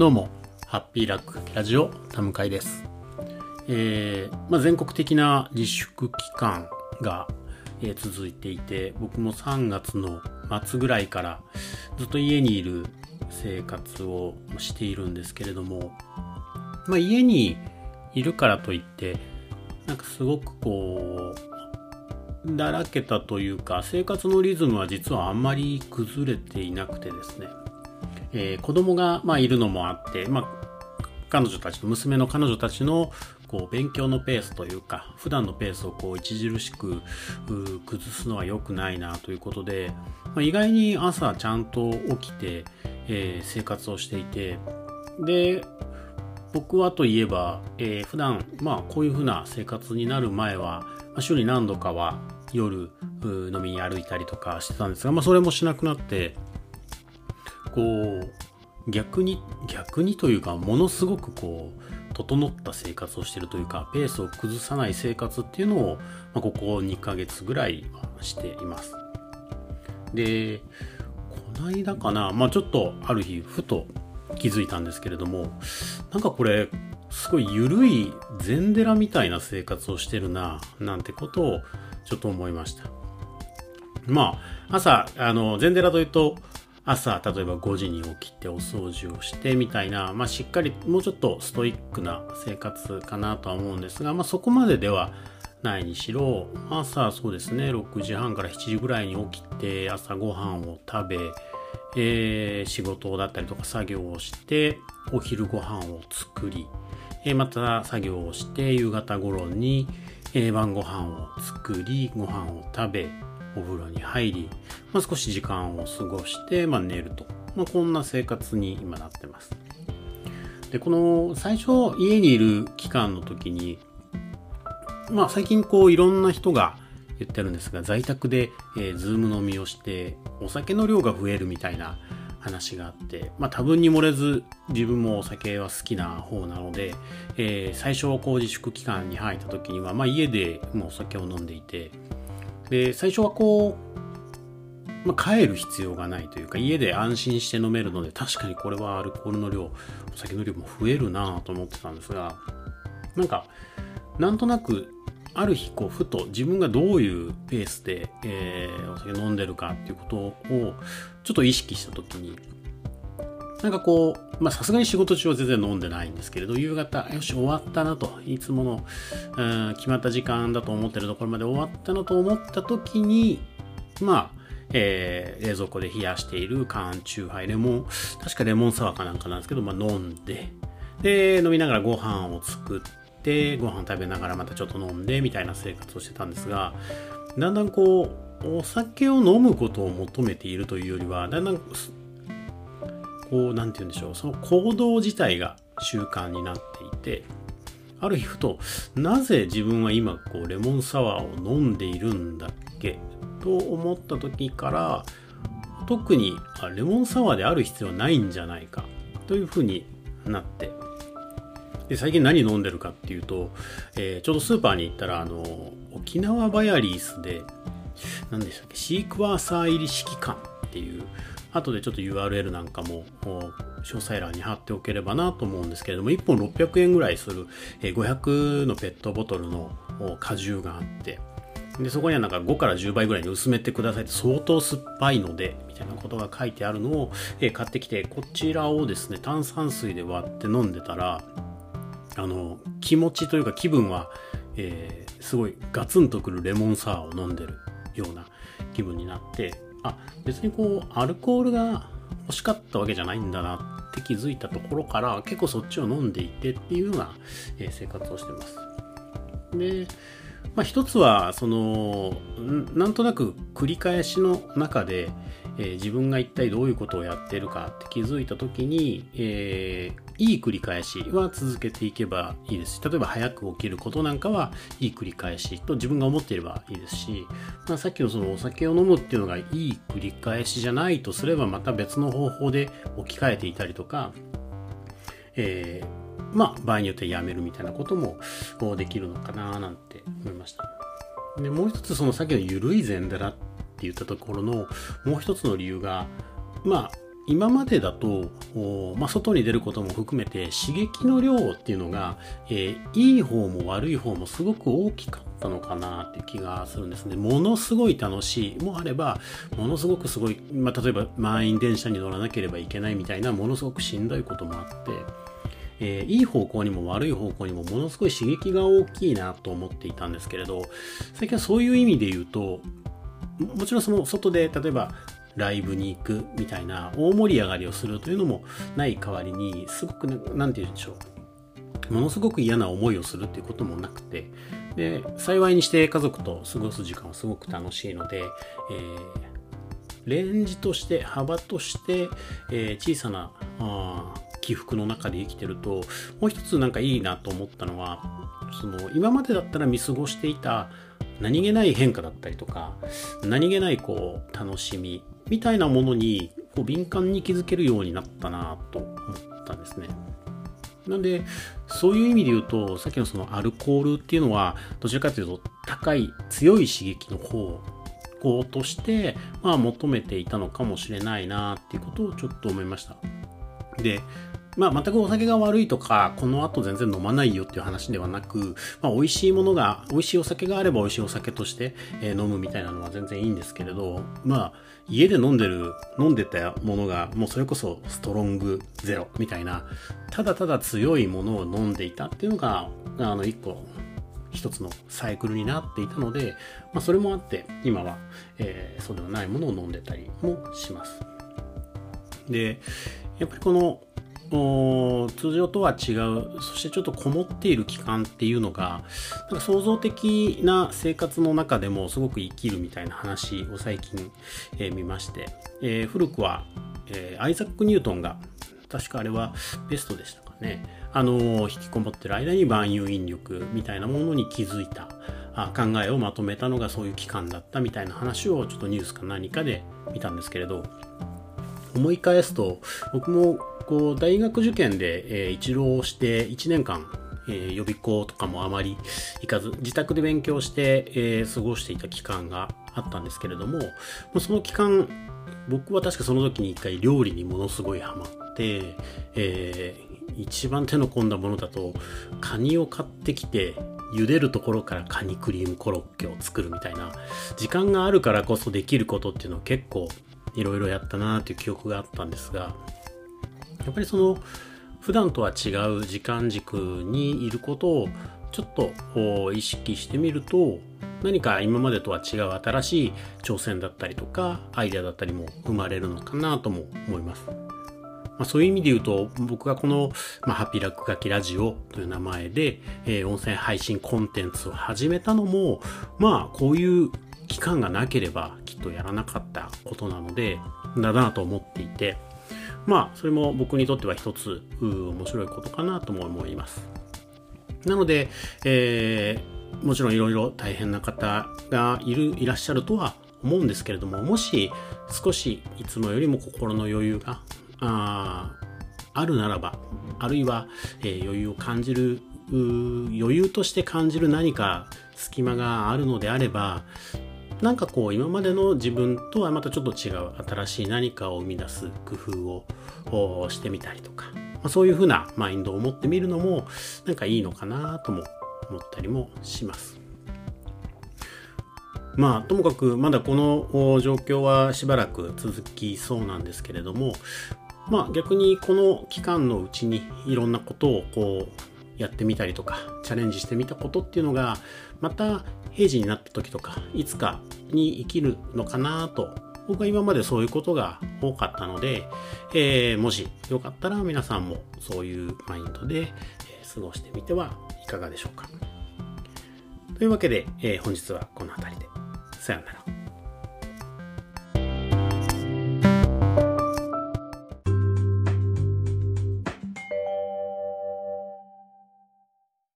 どうも、ハッピーラックラジオ田向です。えーまあ、全国的な自粛期間が、えー続いていて、僕も3月の末ぐらいからずっと家にいる生活をしているんですけれども、まあ、家にいるからといって、なんかすごくこう、だらけたというか、生活のリズムは実はあんまり崩れていなくてですね、えー子供が、まあ、いるのもあって、まあ、彼女たちの娘の彼女たちのこう勉強のペースというか普段のペースをこう著しく崩すのは良くないなということで、まあ、意外に朝ちゃんと起きて、えー生活をしていてで僕はといえば、えー普段まあこういうふうな生活になる前は、まあ週に何度かは夜飲みに歩いたりとかしてたんですが、まあ、それもしなくなってこう逆に逆にというかものすごくこう整った生活をしてるというかペースを崩さない生活っていうのを、まあ、ここ2ヶ月ぐらいしています。でこの間かなまあちょっとある日ふと気づいたんですけれどもなんかこれすごい緩い禅寺みたいな生活をしてるななんてことをちょっと思いました。まあ、朝、あの、禅寺というと、朝、例えば5時に起きてお掃除をしてみたいな、まあ、しっかり、もうちょっとストイックな生活かなとは思うんですが、まあ、そこまでではないにしろ、朝、そうですね、6時半から7時ぐらいに起きて、朝ごはんを食べ、えー仕事だったりとか作業をして、お昼ご飯を作り、えーまた作業をして夕方頃に、えー晩ご飯を作りご飯を食べお風呂に入り、まあ、少し時間を過ごして、まあ、寝ると、まあ、こんな生活に今なってます。でこの最初家にいる期間の時にまあ最近こういろんな人が言ってるんですが在宅で、えー、ズーム飲みをしてお酒の量が増えるみたいな話があって、まあ多分に漏れず自分もお酒は好きな方なので、えー最初こう自粛期間に入った時には、まあ家でもうお酒を飲んでいて、で、最初はこう、まあ、帰る必要がないというか、家で安心して飲めるので、確かにこれはアルコールの量、お酒の量も増えるなと思ってたんですが、なんか、なんとなく、ある日、こう、ふと自分がどういうペースで、えーお酒飲んでるかっていうことを、ちょっと意識した時に、なんかこう、まあさすがに仕事中は全然飲んでないんですけれど、夕方、よし、終わったなと、いつもの、うん決まった時間だと思ってるところまで終わったなと思った時に、まあ、えー冷蔵庫で冷やしている缶チューハイ、レモン、確かレモンサワーかなんかなんですけど、まあ飲んで、で、飲みながらご飯を作って、ご飯食べながらまたちょっと飲んで、みたいな生活をしてたんですが、だんだんこう、お酒を飲むことを求めているというよりは、だんだんこう、なんて言うんでしょう、その行動自体が習慣になっていて、ある日ふと、なぜ自分は今、こう、レモンサワーを飲んでいるんだっけと思った時から、特にあレモンサワーである必要はないんじゃないかというふうになって、で最近何飲んでるかっていうと、えーちょうどスーパーに行ったら、あの、沖縄バヤリースで、何でしたっけ、シークワーサー入り指揮官っていう、後でちょっと URL なんかも詳細欄に貼っておければなと思うんですけれども、1本600円ぐらいする、500のペットボトルの果汁があって、でそこにはなんか5から10倍ぐらいに薄めてくださいって相当酸っぱいのでみたいなことが書いてあるのを、買ってきてこちらをですね炭酸水で割って飲んでたらあの気持ちというか気分は、えーすごいガツンとくるレモンサワーを飲んでるような気分になってあ別にこうアルコールが欲しかったわけじゃないんだなって気づいたところから結構そっちを飲んでいてっていうような、え生活をしてます。で、まあ、一つはそのんなんとなく繰り返しの中で、えー自分が一体どういうことをやってるかって気づいた時に、えーいい繰り返しは続けていけばいいですし例えば早く起きることなんかはいい繰り返しと自分が思っていればいいですし、まあ、さっきのそのお酒を飲むっていうのがいい繰り返しじゃないとすればまた別の方法で置き換えていたりとか、えーまあ場合によってやめるみたいなこともできるのかななんて思いました。でもう一つそのさっきの緩い禅寺っって言ったところのもう一つの理由がまあ今までだと、まあ、外に出ることも含めて刺激の量っていうのが、えー、いい方も悪い方もすごく大きかったのかなっていう気がするんですね。ものすごい楽しいもあれば、ものすごくすごい、まあ、例えば満員電車に乗らなければいけないみたいな、ものすごくしんどいこともあって、えー、いい方向にも悪い方向にもものすごい刺激が大きいなと思っていたんですけれど、最近はそういう意味で言うと、もちろんその外で例えばライブに行くみたいな大盛り上がりをするというのもない代わりにすごく何て言うんでしょう。ものすごく嫌な思いをするっていうこともなくてで幸いにして家族と過ごす時間はすごく楽しいので、えー、レンジとして幅として、えー、小さなあ起伏の中で生きてるともう一つなんかいいなと思ったのはその今までだったら見過ごしていた何気ない変化だったりとか何気ないこう楽しみみたいなものにこう敏感に気づけるようになったなと思ったんですね。なんで、そういう意味で言うと、さっきのそのアルコールっていうのは、どちらかというと高い、強い刺激の方向として、まあ求めていたのかもしれないなっていうことをちょっと思いました。で、まあ、全くお酒が悪いとか、この後全然飲まないよっていう話ではなく、まあ、美味しいものが、美味しいお酒があれば美味しいお酒として、え、飲むみたいなのは全然いいんですけれど、まあ、家で飲んでる、飲んでたものが、もうそれこそストロングゼロみたいな、ただただ強いものを飲んでいたっていうのが、あの、一個、一つのサイクルになっていたので、まあ、それもあって、今は、えー、そうではないものを飲んでたりもします。で、やっぱりこの通常とは違うそしてちょっとこもっている期間っていうのがなんか創造的な生活の中でもすごく生きるみたいな話を最近、えー、見まして、えー、古くは、えー、アイザック・ニュートンが確かあれはベストでしたかね。あの引きこもってる間に万有引力みたいなものに気づいた考えをまとめたのがそういう期間だったみたいな話をちょっとニュースか何かで見たんですけれど思い返すと僕もこう大学受験で、えー、一浪して1年間、えー、予備校とかもあまり行かず自宅で勉強して、えー、過ごしていた期間があったんですけれどもその期間僕は確かその時に一回料理にものすごいハマって、えー、一番手の込んだものだとカニを買ってきて茹でるところからカニクリームコロッケを作るみたいな時間があるからこそできることっていうのを結構いろいろやったなっていう記憶があったんですがやっぱりその普段とは違う時間軸にいることをちょっと意識してみると何か今までとは違う新しい挑戦だったりとかアイデアだったりも生まれるのかなとも思います。まあ、そういう意味で言うと僕がこの、まあ、ハピラック書きラジオという名前で、えー、音声配信コンテンツを始めたのもまあこういう期間がなければきっとやらなかったことなのでだなと思っていてまあ、それも僕にとっては一つ、面白いことかなとも思います。なので、えー、もちろんいろいろ大変な方がいる、いらっしゃるとは思うんですけれども、もし少しいつもよりも心の余裕が、ああるならば、あるいは、えー、余裕を感じる、余裕として感じる何か隙間があるのであれば、なんかこう今までの自分とはまたちょっと違う新しい何かを生み出す工夫をしてみたりとか、まあ、そういうふうなマインドを持ってみるのもなんかいいのかなとも思ったりもします。まあともかくまだこの状況はしばらく続きそうなんですけれどもまあ逆にこの期間のうちにいろんなことをこうやってみたりとかチャレンジしてみたことっていうのがまた平時になった時とかいつかに生きるのかなと僕は今までそういうことが多かったので、えー、もしよかったら皆さんもそういうマインドで、え、過ごしてみてはいかがでしょうか。というわけで、えー、本日はこの辺りで。さようなら。